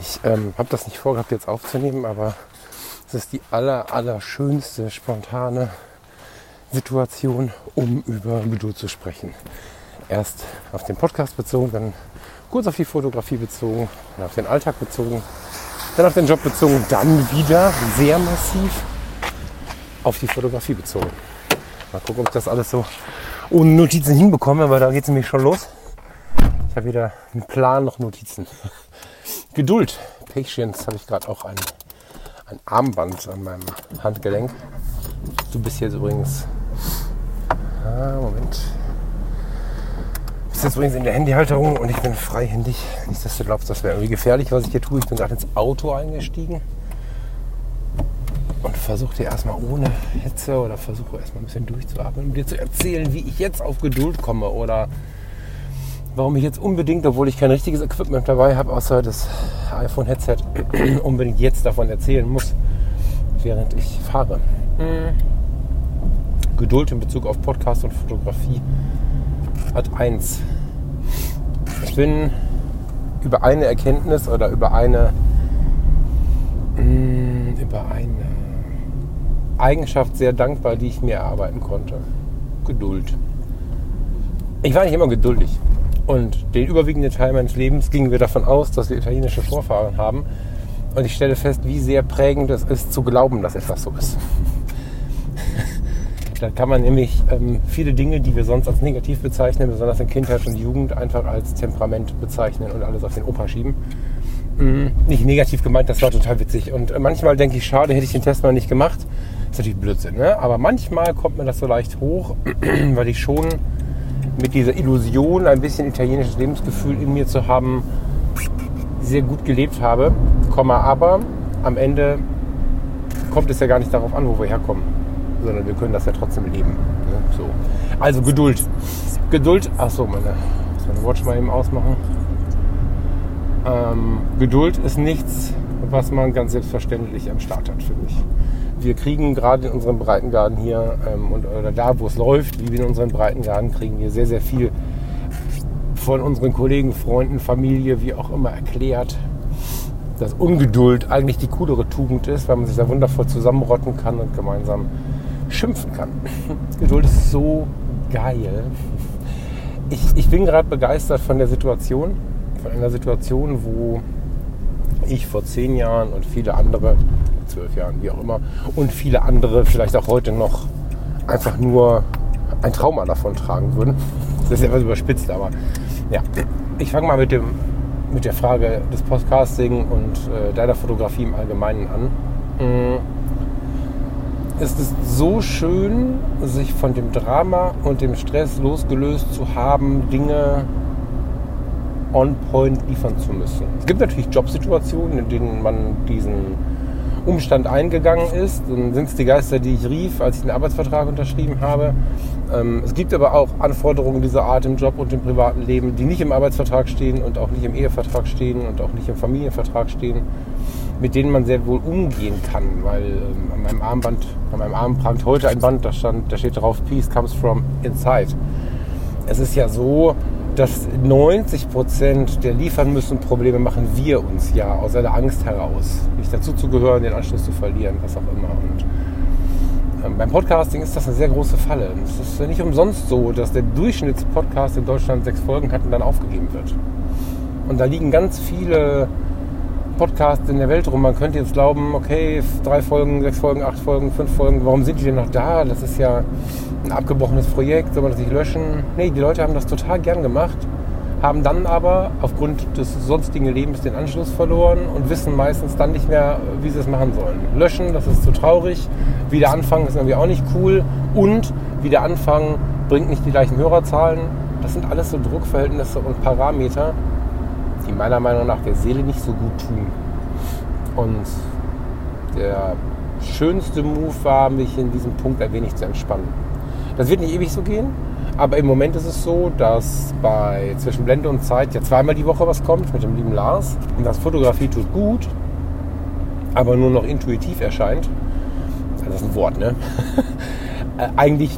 Ich ähm, habe das nicht vorgehabt jetzt aufzunehmen, aber es ist die aller, aller schönste spontane Situation, um über Geduld zu sprechen. Erst auf den Podcast bezogen, dann kurz auf die Fotografie bezogen, dann auf den Alltag bezogen, dann auf den Job bezogen, dann wieder sehr massiv auf die Fotografie bezogen. Mal gucken, ob ich das alles so ohne Notizen hinbekomme, weil da geht es nämlich schon los. Ich habe wieder einen Plan, noch Notizen. Geduld, Patience, habe ich gerade auch ein, ein Armband an meinem Handgelenk. Du bist jetzt übrigens. Ah, Moment. Du bist jetzt übrigens in der Handyhalterung und ich bin freihändig. Nicht, dass du glaubst, das wäre irgendwie gefährlich, was ich hier tue. Ich bin gerade ins Auto eingestiegen und versuche dir erstmal ohne Hitze oder versuche erstmal ein bisschen durchzuatmen, um dir zu erzählen, wie ich jetzt auf Geduld komme oder warum ich jetzt unbedingt, obwohl ich kein richtiges Equipment dabei habe, außer das iPhone-Headset, unbedingt jetzt davon erzählen muss, während ich fahre. Mhm. Geduld in Bezug auf Podcast und Fotografie hat eins. Ich bin über eine Erkenntnis oder über eine mm, über eine Eigenschaft sehr dankbar, die ich mir erarbeiten konnte. Geduld. Ich war nicht immer geduldig. Und den überwiegenden Teil meines Lebens gingen wir davon aus, dass wir italienische Vorfahren haben. Und ich stelle fest, wie sehr prägend es ist, zu glauben, dass etwas so ist. da kann man nämlich ähm, viele Dinge, die wir sonst als negativ bezeichnen, besonders in Kindheit und Jugend, einfach als Temperament bezeichnen und alles auf den Opa schieben. Mhm. Nicht negativ gemeint, das war total witzig. Und äh, manchmal denke ich, schade, hätte ich den Test mal nicht gemacht. Das ist natürlich Blödsinn, ne? Aber manchmal kommt mir das so leicht hoch, weil ich schon mit dieser Illusion, ein bisschen italienisches Lebensgefühl in mir zu haben, sehr gut gelebt habe. aber am Ende kommt es ja gar nicht darauf an, wo wir herkommen, sondern wir können das ja trotzdem leben. Ne? So. Also Geduld. Geduld, achso, meine, meine Watch mal eben ausmachen. Ähm, Geduld ist nichts, was man ganz selbstverständlich am Start hat für mich wir kriegen gerade in unserem Breitengarten hier ähm, und, oder da, wo es läuft, wie wir in unserem Breitengarten, kriegen wir sehr, sehr viel von unseren Kollegen, Freunden, Familie, wie auch immer erklärt, dass Ungeduld eigentlich die coolere Tugend ist, weil man sich da wundervoll zusammenrotten kann und gemeinsam schimpfen kann. Geduld ist so geil. Ich, ich bin gerade begeistert von der Situation, von einer Situation, wo ich vor zehn Jahren und viele andere zwölf Jahren, wie auch immer, und viele andere vielleicht auch heute noch einfach nur ein Trauma davon tragen würden. Das ist etwas überspitzt, aber ja. Ich fange mal mit, dem, mit der Frage des Podcasting und äh, deiner Fotografie im Allgemeinen an. Mhm. Es ist so schön, sich von dem Drama und dem Stress losgelöst zu haben, Dinge on point liefern zu müssen. Es gibt natürlich Jobsituationen, in denen man diesen Umstand eingegangen ist. Dann sind es die Geister, die ich rief, als ich den Arbeitsvertrag unterschrieben habe. Ähm, es gibt aber auch Anforderungen dieser Art im Job und im privaten Leben, die nicht im Arbeitsvertrag stehen und auch nicht im Ehevertrag stehen und auch nicht im Familienvertrag stehen, mit denen man sehr wohl umgehen kann. Weil ähm, an meinem Armband, an meinem Arm prangt heute ein Band, da, stand, da steht drauf, Peace comes from inside. Es ist ja so, dass 90 Prozent der liefern müssen Probleme machen wir uns ja aus einer Angst heraus, nicht dazu zu gehören, den Anschluss zu verlieren, was auch immer. Und ähm, beim Podcasting ist das eine sehr große Falle. Es ist nicht umsonst so, dass der Durchschnittspodcast in Deutschland sechs Folgen hat und dann aufgegeben wird. Und da liegen ganz viele Podcasts in der Welt rum. Man könnte jetzt glauben, okay, drei Folgen, sechs Folgen, acht Folgen, fünf Folgen, warum sind die denn noch da? Das ist ja ein abgebrochenes Projekt, soll man das nicht löschen? Nee, die Leute haben das total gern gemacht, haben dann aber aufgrund des sonstigen Lebens den Anschluss verloren und wissen meistens dann nicht mehr, wie sie es machen sollen. Löschen, das ist zu traurig. Wieder anfangen ist irgendwie auch nicht cool. Und wieder anfangen bringt nicht die gleichen Hörerzahlen. Das sind alles so Druckverhältnisse und Parameter, die meiner Meinung nach der Seele nicht so gut tun. Und der schönste Move war, mich in diesem Punkt ein wenig zu entspannen. Das wird nicht ewig so gehen, aber im Moment ist es so, dass bei zwischen Blende und Zeit ja zweimal die Woche was kommt mit dem lieben Lars. Und das Fotografie tut gut, aber nur noch intuitiv erscheint. Das ist ein Wort, ne? Äh, eigentlich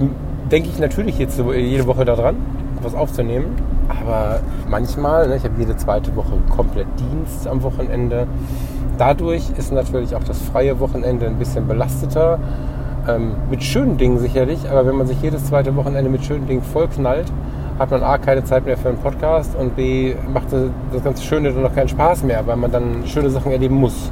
denke ich natürlich jetzt jede Woche daran, was aufzunehmen. Aber manchmal, ne, ich habe jede zweite Woche komplett Dienst am Wochenende. Dadurch ist natürlich auch das freie Wochenende ein bisschen belasteter. Ähm, mit schönen Dingen sicherlich, aber wenn man sich jedes zweite Wochenende mit schönen Dingen vollknallt, hat man A, keine Zeit mehr für einen Podcast und B, macht das ganze Schöne dann noch keinen Spaß mehr, weil man dann schöne Sachen erleben muss.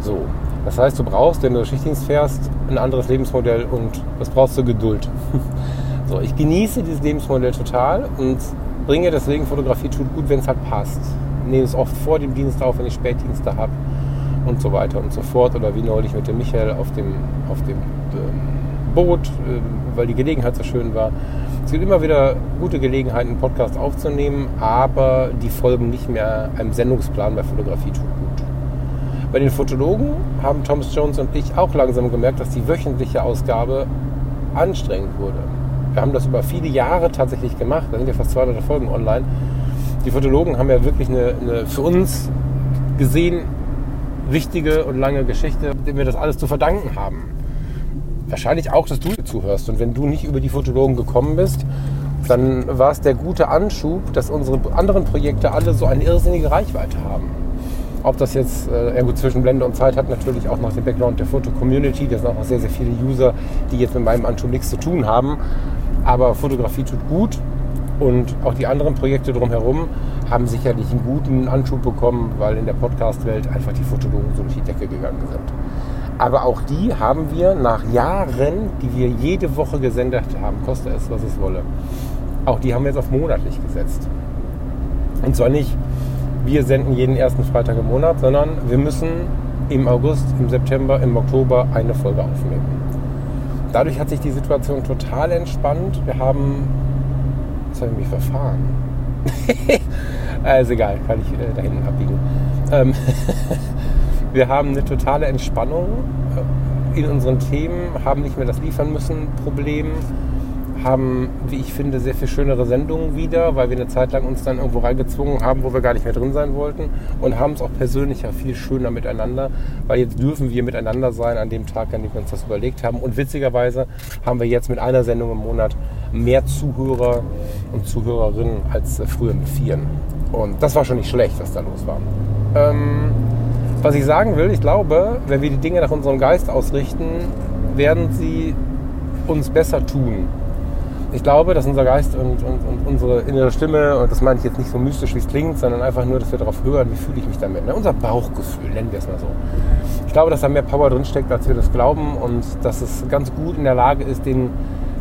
So. Das heißt, du brauchst, wenn du Schichtdienst fährst, ein anderes Lebensmodell und was brauchst du? Geduld. so, ich genieße dieses Lebensmodell total und bringe deswegen Fotografie tut gut, wenn es halt passt. Nehme es oft vor dem Dienst auf, wenn ich Spätdienste habe und so weiter und so fort. Oder wie neulich mit dem Michael auf dem, auf dem ähm, Boot, äh, weil die Gelegenheit so schön war. Es gibt immer wieder gute Gelegenheiten, einen Podcast aufzunehmen, aber die folgen nicht mehr einem Sendungsplan bei Fotografie tut gut. Bei den Fotologen haben Thomas Jones und ich auch langsam gemerkt, dass die wöchentliche Ausgabe anstrengend wurde. Wir haben das über viele Jahre tatsächlich gemacht. Da sind ja fast 200 Folgen online. Die Fotologen haben ja wirklich eine, eine für uns gesehen wichtige und lange Geschichte, dem wir das alles zu verdanken haben. Wahrscheinlich auch, dass du zuhörst. Und wenn du nicht über die Fotologen gekommen bist, dann war es der gute Anschub, dass unsere anderen Projekte alle so eine irrsinnige Reichweite haben. Ob das jetzt, äh, ja gut, zwischen Blende und Zeit hat natürlich auch noch den Background der Foto-Community. Das sind auch sehr, sehr viele User, die jetzt mit meinem Anschub nichts zu tun haben. Aber Fotografie tut gut und auch die anderen Projekte drumherum haben sicherlich einen guten Anschub bekommen, weil in der Podcast-Welt einfach die Fotologen so durch die Decke gegangen sind. Aber auch die haben wir nach Jahren, die wir jede Woche gesendet haben, koste es, was es wolle. Auch die haben wir jetzt auf monatlich gesetzt. Und zwar nicht, wir senden jeden ersten Freitag im Monat, sondern wir müssen im August, im September, im Oktober eine Folge aufnehmen. Dadurch hat sich die Situation total entspannt. Wir haben, jetzt habe ich mich verfahren. also egal, kann ich äh, da hinten abbiegen. Ähm wir haben eine totale Entspannung äh, in unseren Themen, haben nicht mehr das Liefern müssen Problem, haben, wie ich finde, sehr viel schönere Sendungen wieder, weil wir eine Zeit lang uns dann irgendwo reingezwungen haben, wo wir gar nicht mehr drin sein wollten und haben es auch persönlicher viel schöner miteinander, weil jetzt dürfen wir miteinander sein an dem Tag, an dem wir uns das überlegt haben. Und witzigerweise haben wir jetzt mit einer Sendung im Monat mehr Zuhörer und Zuhörerinnen als früher mit vieren. Und das war schon nicht schlecht, was da los war. Ähm, was ich sagen will, ich glaube, wenn wir die Dinge nach unserem Geist ausrichten, werden sie uns besser tun ich glaube, dass unser Geist und, und, und, unsere innere Stimme, und das meine ich jetzt nicht so mystisch, wie es klingt, sondern einfach nur, dass wir darauf hören, wie fühle ich mich damit. Ne? Unser Bauchgefühl, nennen wir es mal so. Ich glaube, dass da mehr Power drin steckt, als wir das glauben und dass es ganz gut in der Lage ist, den,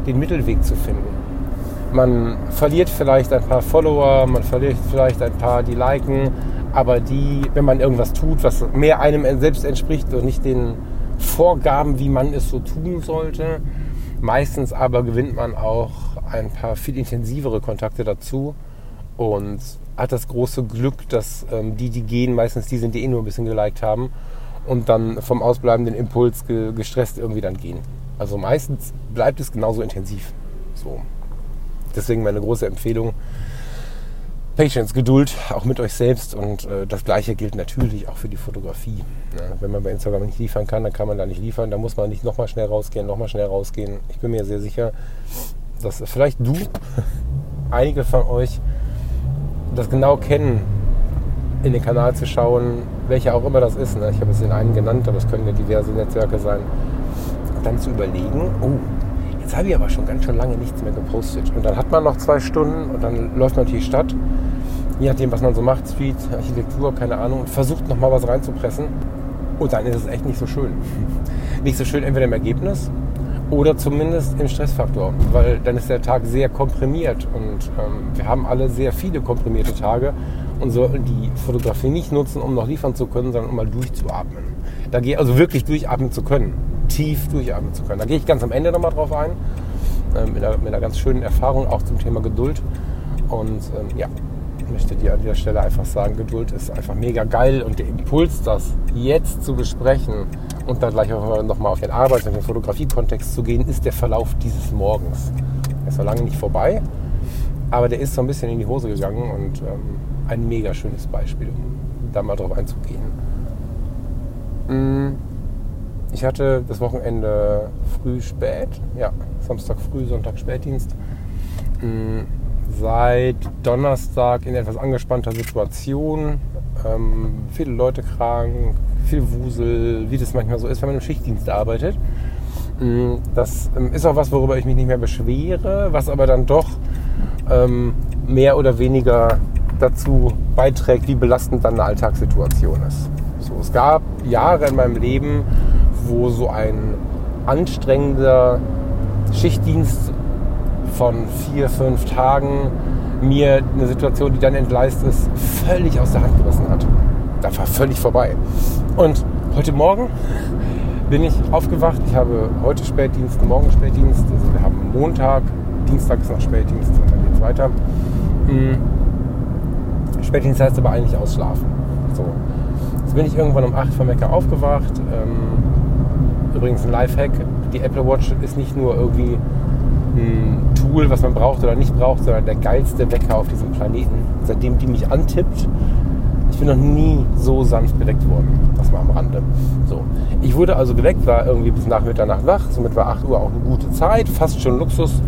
den Mittelweg zu finden. Man verliert vielleicht ein paar Follower, man verliert vielleicht ein paar, die liken, aber die, wenn man irgendwas tut, was mehr einem selbst entspricht und nicht den Vorgaben, wie man es so tun sollte, Meistens aber gewinnt man auch ein paar viel intensivere Kontakte dazu und hat das große Glück, dass ähm, die, die gehen, meistens die sind, die eh nur ein bisschen geliked haben und dann vom ausbleibenden Impuls ge gestresst irgendwie dann gehen. Also meistens bleibt es genauso intensiv. So. Deswegen meine große Empfehlung, Patience, Geduld, auch mit euch selbst. Und äh, das Gleiche gilt natürlich auch für die Fotografie. Ja, wenn man bei Instagram nicht liefern kann, dann kann man da nicht liefern. Da muss man nicht nochmal schnell rausgehen, nochmal schnell rausgehen. Ich bin mir sehr sicher, dass vielleicht du, einige von euch, das genau kennen, in den Kanal zu schauen, welcher auch immer das ist. Ne? Ich habe es den einen genannt, aber es können ja diverse Netzwerke sein. Dann zu überlegen, oh, jetzt habe ich aber schon ganz schön lange nichts mehr gepostet. Und dann hat man noch zwei Stunden und dann läuft man durch die Stadt je nachdem, was man so macht, Street, Architektur, keine Ahnung, und versucht nochmal was reinzupressen. Und dann ist es echt nicht so schön. Nicht so schön entweder im Ergebnis oder zumindest im Stressfaktor, weil dann ist der Tag sehr komprimiert und ähm, wir haben alle sehr viele komprimierte Tage und sollten die Fotografie nicht nutzen, um noch liefern zu können, sondern um mal durchzuatmen. Da gehe also wirklich durchatmen zu können, tief durchatmen zu können. Da gehe ich ganz am Ende nochmal drauf ein, äh, mit, einer, mit, einer, ganz schönen Erfahrung auch zum Thema Geduld. Und ähm, ja, möchte dir an dieser Stelle einfach sagen, Geduld ist einfach mega geil und der Impuls, das jetzt zu besprechen und dann gleich nochmal auf den Arbeits- und den Fotografiekontext zu gehen, ist der Verlauf dieses Morgens. Er ist noch lange nicht vorbei, aber der ist so ein bisschen in die Hose gegangen und ähm, ein mega schönes Beispiel, um da mal drauf einzugehen. Mm, ich hatte das Wochenende früh spät, ja, Samstag früh, Sonntag Spätdienst. Mm, seit Donnerstag in etwas angespannter Situation. Ähm, viele Leute krank, viel Wusel, wie das manchmal so ist, wenn man im Schichtdienst arbeitet. Mm, das ähm, ist auch was, worüber ich mich nicht mehr beschwere, was aber dann doch ähm, mehr oder weniger dazu beiträgt, wie belastend dann eine Alltagssituation ist. So, es gab Jahre in meinem Leben, wo so ein anstrengender Schichtdienst von vier, fünf Tagen mir eine Situation, die dann entgleist ist, völlig aus der Hand gerissen hat. Da war völlig vorbei. Und heute Morgen bin ich aufgewacht. Ich habe heute Spätdienst, morgen Spätdienst. Also wir haben Montag, Dienstag ist noch Spätdienst und dann geht es weiter. Hm. Spätdienst heißt aber eigentlich ausschlafen. So. Jetzt bin ich irgendwann um 8 vom Wecker aufgewacht. Ähm, übrigens ein Lifehack. Die Apple Watch ist nicht nur irgendwie ein Tool, was man braucht oder nicht braucht, sondern der geilste Wecker auf diesem Planeten. Seitdem die mich antippt, ich bin noch nie so sanft geweckt worden. Das war am Rande. So. Ich wurde also geweckt, war irgendwie bis nach Mitternacht wach. Somit war 8 Uhr auch eine gute Zeit, fast schon Luxus.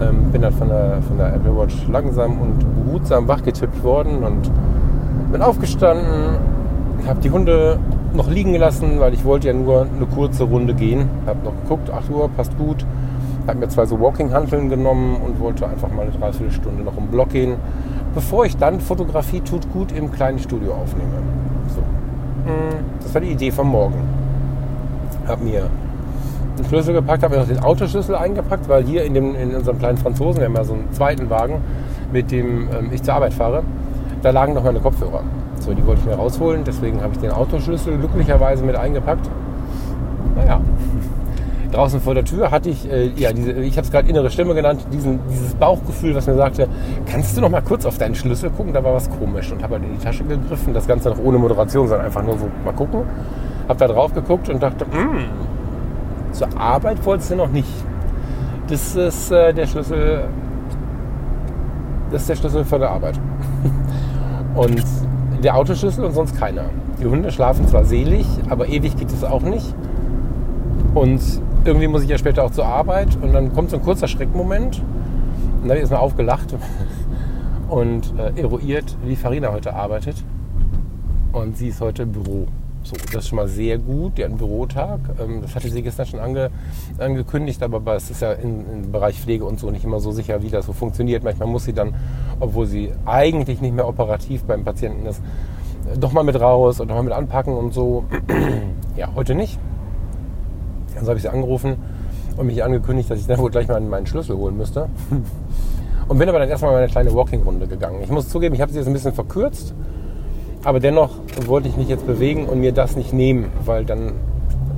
Ähm, bin dann von der, von der Apple Watch langsam und behutsam wachgetippt worden und bin aufgestanden, habe die Hunde noch liegen gelassen, weil ich wollte ja nur eine kurze Runde gehen. Habe noch geguckt, 8 Uhr, passt gut. Habe mir zwei so Walking-Hanteln genommen und wollte einfach mal eine Dreiviertelstunde noch im Block gehen, bevor ich dann Fotografie tut gut im kleinen Studio aufnehme. So. Mm, das war die Idee vom Morgen. Habe mir den Schlüssel gepackt, habe mir noch den Autoschlüssel eingepackt, weil hier in, dem, in unserem kleinen Franzosen, wir haben ja so einen zweiten Wagen, mit dem ähm, ich zur Arbeit fahre, da lagen noch meine Kopfhörer. So, die wollte ich mir rausholen, deswegen habe ich den Autoschlüssel glücklicherweise mit eingepackt. Naja, draußen vor der Tür hatte ich, äh, ja, diese, ich habe es gerade innere Stimme genannt, diesen, dieses Bauchgefühl, was mir sagte, kannst du noch mal kurz auf deinen Schlüssel gucken? Da war was komisch und habe halt in die Tasche gegriffen, das Ganze noch ohne Moderation, sondern einfach nur so mal gucken. Habe da drauf geguckt und dachte, mm, zur Arbeit wolltest du noch nicht. Das ist äh, der Schlüssel, das ist der Schlüssel für die Arbeit. und der Autoschlüssel und sonst keiner. Die Hunde schlafen zwar selig, aber ewig geht es auch nicht. Und irgendwie muss ich ja später auch zur Arbeit und dann kommt so ein kurzer Schreckmoment und dann habe ich erstmal aufgelacht und äh, eruiert, wie Farina heute arbeitet. Und sie ist heute im Büro. So, das ist schon mal sehr gut. Die hat einen Bürotag. Ähm, das hatte sie gestern schon ange, angekündigt, aber es ist ja im Bereich Pflege und so nicht immer so sicher, wie das so funktioniert. Manchmal muss sie dann, obwohl sie eigentlich nicht mehr operativ beim Patienten ist, doch mal mit raus und noch mal mit anpacken und so. ja, heute nicht. Also habe ich sie angerufen und mich angekündigt, dass ich dann wohl gleich mal meinen Schlüssel holen müsste. Und bin aber dann erstmal meine kleine Walking-Runde gegangen. Ich muss zugeben, ich habe sie jetzt ein bisschen verkürzt, aber dennoch wollte ich mich jetzt bewegen und mir das nicht nehmen, weil dann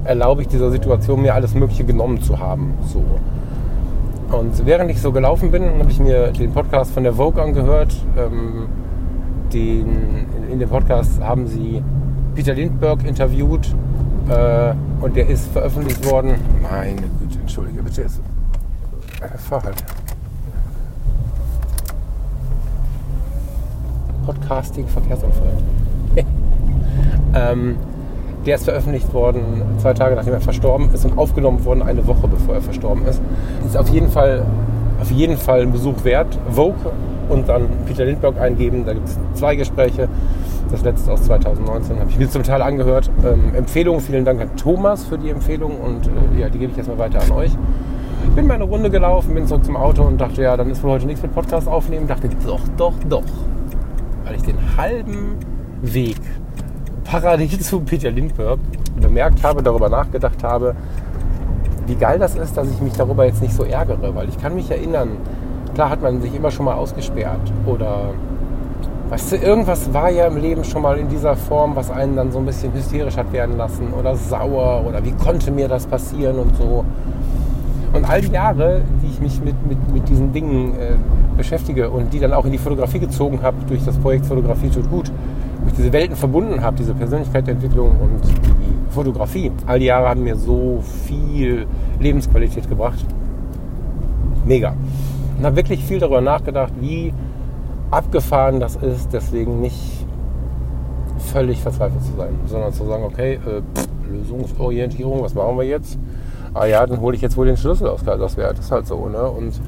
erlaube ich dieser Situation, mir alles Mögliche genommen zu haben. So. Und während ich so gelaufen bin, habe ich mir den Podcast von der Vogue angehört. Ähm, den, in dem Podcast haben sie Peter Lindbergh interviewt äh, und der ist veröffentlicht worden. Meine Güte, entschuldige bitte jetzt. Äh, fahr halt. Podcasting Verkehrsunfall. ähm, der ist veröffentlicht worden zwei Tage nachdem er verstorben ist und aufgenommen worden eine Woche bevor er verstorben ist. Ist auf jeden Fall, auf jeden Fall ein Besuch wert. Vogue und dann Peter Lindbergh eingeben. Da gibt es zwei Gespräche. Das letzte aus 2019 habe ich mir zum Teil angehört. Ähm, Empfehlung, vielen Dank an Thomas für die Empfehlung und äh, ja, die gebe ich jetzt mal weiter an euch. Ich bin meine Runde gelaufen, bin zurück zum Auto und dachte, ja, dann ist wohl heute nichts mit Podcast aufnehmen. Dachte, doch, doch, doch. Weil ich den halben Weg parallel zu Peter Lindbergh bemerkt habe, darüber nachgedacht habe, wie geil das ist, dass ich mich darüber jetzt nicht so ärgere. Weil ich kann mich erinnern, klar hat man sich immer schon mal ausgesperrt oder Weißt du, irgendwas war ja im Leben schon mal in dieser Form, was einen dann so ein bisschen hysterisch hat werden lassen oder sauer oder wie konnte mir das passieren und so. Und all die Jahre, die ich mich mit, mit, mit diesen Dingen äh, beschäftige und die dann auch in die Fotografie gezogen habe, durch das Projekt Fotografie tut gut, durch diese Welten verbunden habe, diese Persönlichkeitsentwicklung und die Fotografie. All die Jahre haben mir so viel Lebensqualität gebracht. Mega. Und habe wirklich viel darüber nachgedacht, wie abgefahren das ist, deswegen nicht völlig verzweifelt zu sein, sondern zu sagen, okay, äh, pff, Lösungsorientierung, was machen wir jetzt? Ah ja, dann hole ich jetzt wohl den Schlüssel aus Kaiserswerth. Das ist halt so, ne? Und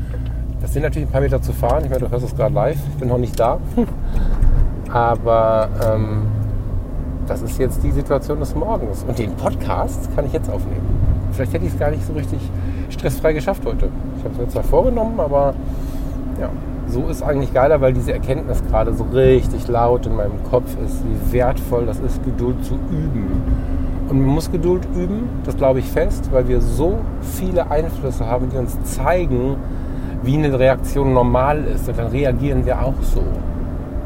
das sind natürlich ein paar Meter zu fahren. Ich meine, du hörst es gerade live. Ich bin noch nicht da. Aber ähm, das ist jetzt die Situation des Morgens. Und den Podcast kann ich jetzt aufnehmen. Vielleicht hätte ich es gar nicht so richtig stressfrei geschafft heute. Ich habe es mir zwar vorgenommen, aber ja, so ist eigentlich geiler, weil diese Erkenntnis gerade so richtig laut in meinem Kopf ist, wie wertvoll das ist, Geduld zu üben. Und man muss Geduld üben, das glaube ich fest, weil wir so viele Einflüsse haben, die uns zeigen, wie eine Reaktion normal ist. Dann reagieren wir auch so.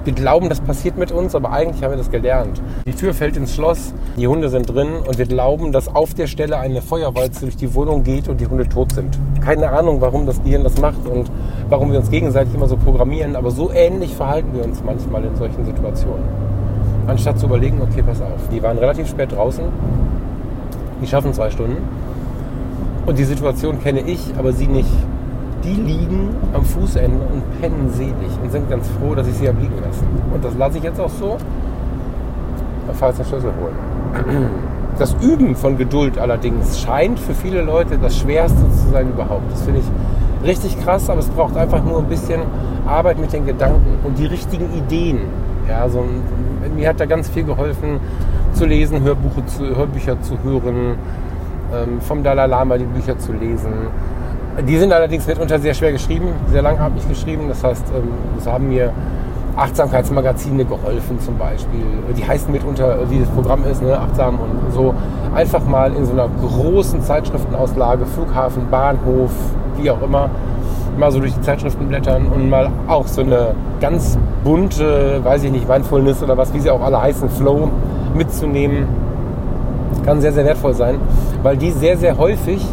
Wir glauben, das passiert mit uns, aber eigentlich haben wir das gelernt. Die Tür fällt ins Schloss, die Hunde sind drin und wir glauben, dass auf der Stelle eine Feuerwalze durch die Wohnung geht und die Hunde tot sind. Keine Ahnung, warum das Gehirn das macht und warum wir uns gegenseitig immer so programmieren, aber so ähnlich verhalten wir uns manchmal in solchen Situationen. Anstatt zu überlegen, okay, pass auf, die waren relativ spät draußen, die schaffen zwei Stunden und die Situation kenne ich, aber sie nicht die liegen am Fußende und pennen selig und sind ganz froh, dass ich sie habe liegen lassen. Und das lasse ich jetzt auch so. Dann fahre ich den Schlüssel holen. Das Üben von Geduld allerdings scheint für viele Leute das Schwerste zu sein überhaupt. Das finde ich richtig krass, aber es braucht einfach nur ein bisschen Arbeit mit den Gedanken und die richtigen Ideen. Ja, so, mir hat da ganz viel geholfen, zu lesen, Hörbuche zu, Hörbücher zu hören, ähm, vom Dalai Lama die Bücher zu lesen die sind allerdings mitunter sehr schwer geschrieben, sehr langatmig geschrieben. Das heißt, ähm, es haben mir Achtsamkeitsmagazine geholfen zum Beispiel. Die heißen mitunter, wie das Programm ist, ne, achtsam und so. Einfach mal in so einer großen Zeitschriftenauslage, Flughafen, Bahnhof, wie auch immer, mal so durch die Zeitschriften blättern und mal auch so eine ganz bunte, weiß ich nicht, Mindfulness oder was, wie sie auch alle heißen, Flow mitzunehmen. Kann sehr, sehr wertvoll sein, weil die sehr, sehr häufig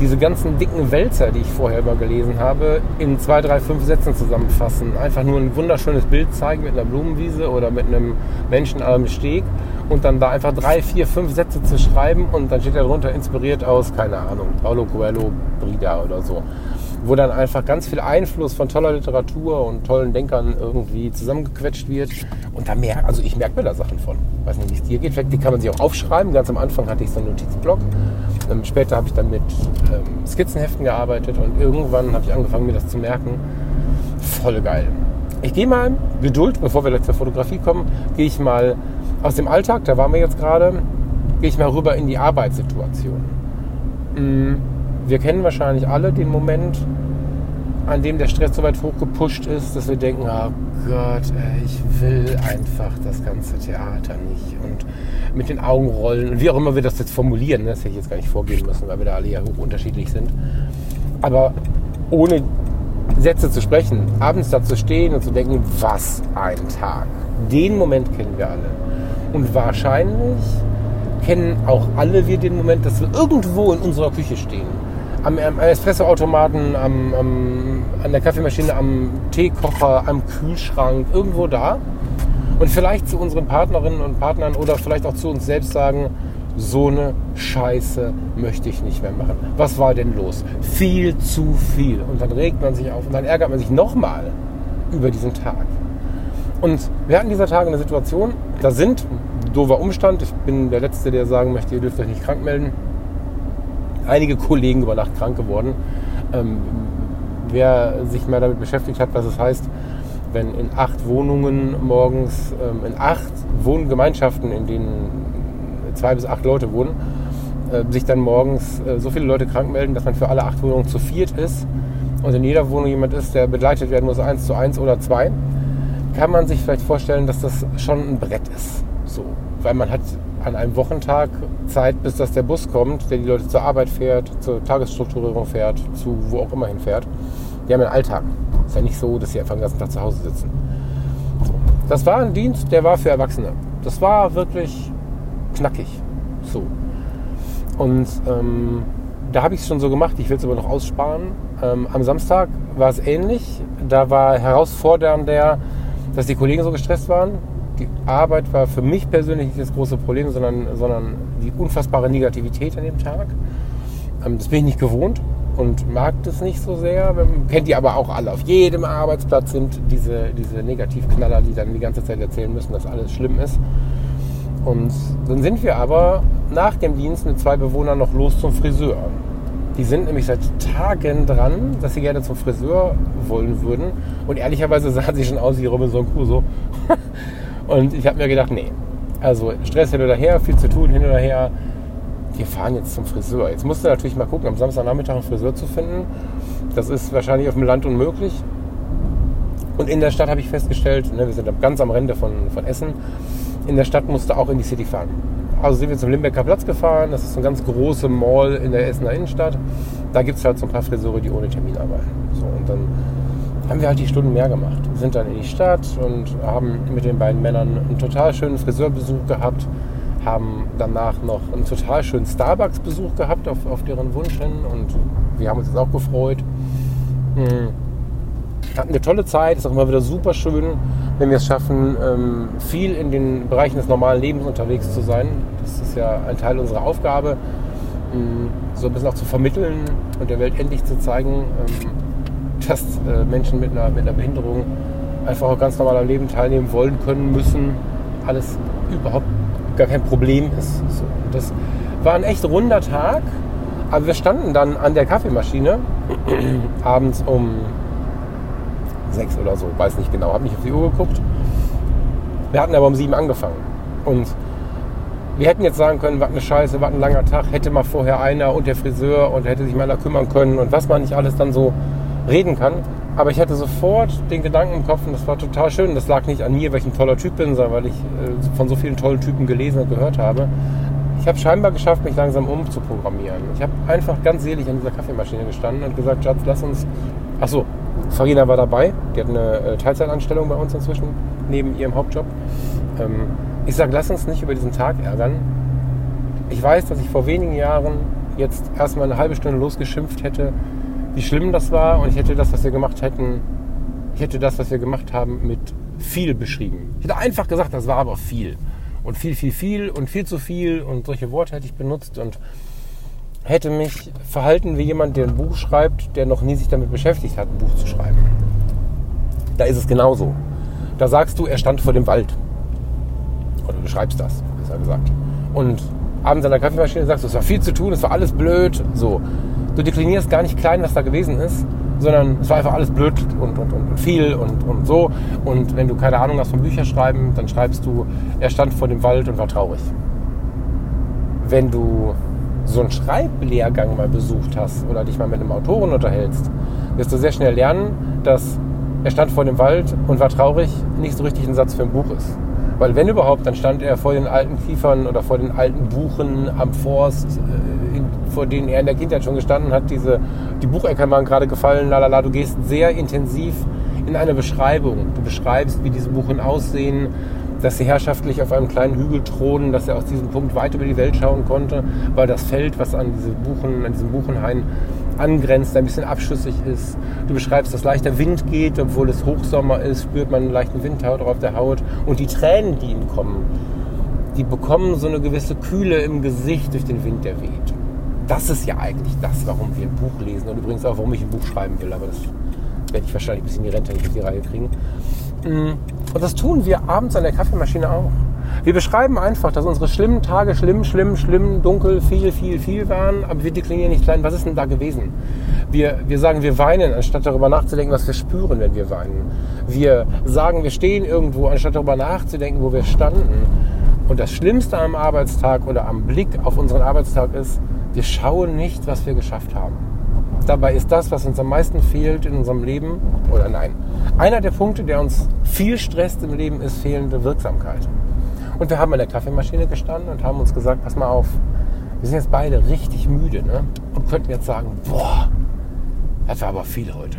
diese ganzen dicken Wälzer, die ich vorher immer gelesen habe, in zwei, drei, fünf Sätzen zusammenfassen. Einfach nur ein wunderschönes Bild zeigen mit einer Blumenwiese oder mit einem Menschen am Steg und dann da einfach drei, vier, fünf Sätze zu schreiben und dann steht darunter inspiriert aus, keine Ahnung, Paulo Coelho, Brida oder so. Wo dann einfach ganz viel Einfluss von toller Literatur und tollen Denkern irgendwie zusammengequetscht wird. Und da merke, also ich merke mir da Sachen von. Weiß nicht, wie es dir geht. Vielleicht die kann man sich auch aufschreiben. Ganz am Anfang hatte ich so einen Notizblock ähm, später habe ich dann mit ähm, Skizzenheften gearbeitet und irgendwann habe ich angefangen, mir das zu merken. Voll geil. Ich gehe mal, Geduld, bevor wir zur Fotografie kommen, gehe ich mal aus dem Alltag, da waren wir jetzt gerade, gehe ich mal rüber in die Arbeitssituation. Mm, wir kennen wahrscheinlich alle den Moment, an dem der Stress so weit hochgepusht ist, dass wir denken, oh Gott, ich will einfach das ganze Theater nicht. Und mit den Augen rollen und wie auch immer wir das jetzt formulieren, ne, das hätte ich jetzt gar nicht vorgehen müssen, weil wir da alle ja hoch unterschiedlich sind. Aber ohne Sätze zu sprechen, abends da zu stehen und zu denken, was ein Tag. Den Moment kennen wir alle. Und wahrscheinlich kennen auch alle wir den Moment, dass wir irgendwo in unserer Küche stehen am, am Espressoautomaten, am, am, an der Kaffeemaschine, am Teekocher, am Kühlschrank, irgendwo da. Und vielleicht zu unseren Partnerinnen und Partnern oder vielleicht auch zu uns selbst sagen, so eine Scheiße möchte ich nicht mehr machen. Was war denn los? Viel zu viel. Und dann regt man sich auf und dann ärgert man sich nochmal über diesen Tag. Und wir hatten dieser Tage eine Situation, da sind, doofer Umstand, ich bin der Letzte, der sagen möchte, ihr dürft euch nicht krank melden, einige Kollegen über Nacht krank geworden. Ähm, wer sich mal damit beschäftigt hat, was es heißt, wenn in acht Wohnungen morgens, ähm, in acht Wohngemeinschaften, in denen zwei bis acht Leute wohnen, äh, sich dann morgens äh, so viele Leute krank melden, dass man für alle acht Wohnungen zu viert ist und in jeder Wohnung jemand ist, der begleitet werden muss, eins zu eins oder zwei, kann man sich vielleicht vorstellen, dass das schon ein Brett ist. So. Weil man hat an einem Wochentag Zeit, bis dass der Bus kommt, der die Leute zur Arbeit fährt, zur Tagesstrukturierung fährt, zu wo auch immer hin fährt. Die haben einen Alltag. Ist ja nicht so, dass sie einfach den ganzen Tag zu Hause sitzen. Das war ein Dienst, der war für Erwachsene. Das war wirklich knackig. So. Und ähm, da habe ich es schon so gemacht, ich will es aber noch aussparen. Ähm, am Samstag war es ähnlich. Da war herausfordernd der, dass die Kollegen so gestresst waren Die Arbeit war für mich persönlich nicht das große Problem, sondern, sondern die unfassbare Negativität an dem Tag. Ähm, das bin ich nicht gewohnt und mag das nicht so sehr. Kennt die aber auch alle. Auf jedem Arbeitsplatz sind diese, diese Negativknaller, die dann die ganze Zeit erzählen müssen, dass alles schlimm ist. Und dann sind wir aber nach dem Dienst mit zwei Bewohnern noch los zum Friseur. Die sind nämlich seit Tagen dran, dass sie gerne zum Friseur wollen würden. Und ehrlicherweise sahen sie schon aus wie Robinson Crusoe. Und ich habe mir gedacht, nee. Also Stress hin oder her, viel zu tun hin oder her. Wir fahren jetzt zum Friseur. Jetzt musst du natürlich mal gucken, am Samstagnachmittag einen Friseur zu finden. Das ist wahrscheinlich auf dem Land unmöglich. Und in der Stadt habe ich festgestellt, ne, wir sind ganz am Rande von, von Essen, in der Stadt musste auch in die City fahren. Also sind wir zum Limbecker Platz gefahren. Das ist eine ganz große Mall in der Essener Innenstadt. Da gibt es halt so ein paar Friseure, die ohne Termin arbeiten. So, und dann haben wir halt die Stunden mehr gemacht. Sind dann in die Stadt und haben mit den beiden Männern einen total schönen Friseurbesuch gehabt. Haben danach noch einen total schönen Starbucks-Besuch gehabt auf, auf deren Wunsch hin. Und wir haben uns jetzt auch gefreut. Mhm hatten eine tolle Zeit, ist auch immer wieder super schön, wenn wir es schaffen, ähm, viel in den Bereichen des normalen Lebens unterwegs zu sein. Das ist ja ein Teil unserer Aufgabe, ähm, so ein bisschen auch zu vermitteln und der Welt endlich zu zeigen, ähm, dass äh, Menschen mit einer, mit einer Behinderung einfach auch ganz normal am Leben teilnehmen wollen, können, müssen. Alles überhaupt gar kein Problem ist. So, das war ein echt runder Tag, aber wir standen dann an der Kaffeemaschine abends um sechs oder so, weiß nicht genau, habe nicht auf die Uhr geguckt. Wir hatten aber um sieben angefangen. Und wir hätten jetzt sagen können, was eine Scheiße, was ein langer Tag, hätte mal vorher einer und der Friseur und hätte sich mal da kümmern können und was man nicht alles dann so reden kann. Aber ich hatte sofort den Gedanken im Kopf und das war total schön. Das lag nicht an mir, weil ich ein toller Typ bin, sondern weil ich äh, von so vielen tollen Typen gelesen und gehört habe. Ich habe scheinbar geschafft, mich langsam umzuprogrammieren. Ich habe einfach ganz selig an dieser Kaffeemaschine gestanden und gesagt, Schatz, lass uns. Ach so, Farina war dabei, die hat eine äh, Teilzeitanstellung bei uns inzwischen, neben ihrem Hauptjob. Ähm, ich sage, lass uns nicht über diesen Tag ärgern. Ich weiß, dass ich vor wenigen Jahren jetzt erstmal eine halbe Stunde losgeschimpft hätte, wie schlimm das war und ich hätte das, was wir gemacht hätten, ich hätte das, was wir gemacht haben, mit viel beschrieben. Ich hätte einfach gesagt, das war aber viel. Und viel, viel, viel und viel zu viel und solche Worte hätte ich benutzt und hätte mich verhalten wie jemand, der ein Buch schreibt, der noch nie sich damit beschäftigt hat, ein Buch zu schreiben. Da ist es genauso. Da sagst du, er stand vor dem Wald. Oder du schreibst das, besser gesagt. Und abends an der Kaffeemaschine sagst du, es war viel zu tun, es war alles blöd. So. Du deklinierst gar nicht klein, was da gewesen ist, sondern es war einfach alles blöd und, und, und viel und, und so. Und wenn du keine Ahnung hast vom Bücherschreiben, dann schreibst du, er stand vor dem Wald und war traurig. Wenn du so einen Schreiblehrgang mal besucht hast oder dich mal mit einem Autoren unterhältst, wirst du sehr schnell lernen, dass er stand vor dem Wald und war traurig, nicht so richtig ein Satz für ein Buch ist. Weil wenn überhaupt, dann stand er vor den alten Kiefern oder vor den alten Buchen am Forst, äh, vor denen er in der Kindheit schon gestanden hat. Diese, die Bucheckern waren gerade gefallen, lalala. Du gehst sehr intensiv in eine Beschreibung. Du beschreibst, wie diese Buchen aussehen, dass sie herrschaftlich auf einem kleinen Hügel thronen, dass er aus diesem Punkt weit über die Welt schauen konnte, weil das Feld, was an, diese Buchen, an diesem Buchenhain angrenzt, ein bisschen abschüssig ist. Du beschreibst, dass leichter Wind geht, obwohl es Hochsommer ist, spürt man einen leichten Windhaut auf der Haut. Und die Tränen, die ihm kommen, die bekommen so eine gewisse Kühle im Gesicht durch den Wind, der weht. Das ist ja eigentlich das, warum wir ein Buch lesen und übrigens auch, warum ich ein Buch schreiben will, aber das werde ich wahrscheinlich bis in die Rente nicht auf die Reihe kriegen. Mm. Und das tun wir abends an der Kaffeemaschine auch. Wir beschreiben einfach, dass unsere schlimmen Tage schlimm, schlimm, schlimm, dunkel, viel, viel, viel waren, aber wir deklinieren nicht klein. Was ist denn da gewesen? Wir, wir sagen, wir weinen, anstatt darüber nachzudenken, was wir spüren, wenn wir weinen. Wir sagen, wir stehen irgendwo, anstatt darüber nachzudenken, wo wir standen. Und das Schlimmste am Arbeitstag oder am Blick auf unseren Arbeitstag ist, wir schauen nicht, was wir geschafft haben. Dabei ist das, was uns am meisten fehlt in unserem Leben, oder nein, einer der Punkte, der uns viel stresst im Leben, ist fehlende Wirksamkeit. Und wir haben an der Kaffeemaschine gestanden und haben uns gesagt, pass mal auf, wir sind jetzt beide richtig müde ne? und könnten jetzt sagen, boah, das war aber viel heute.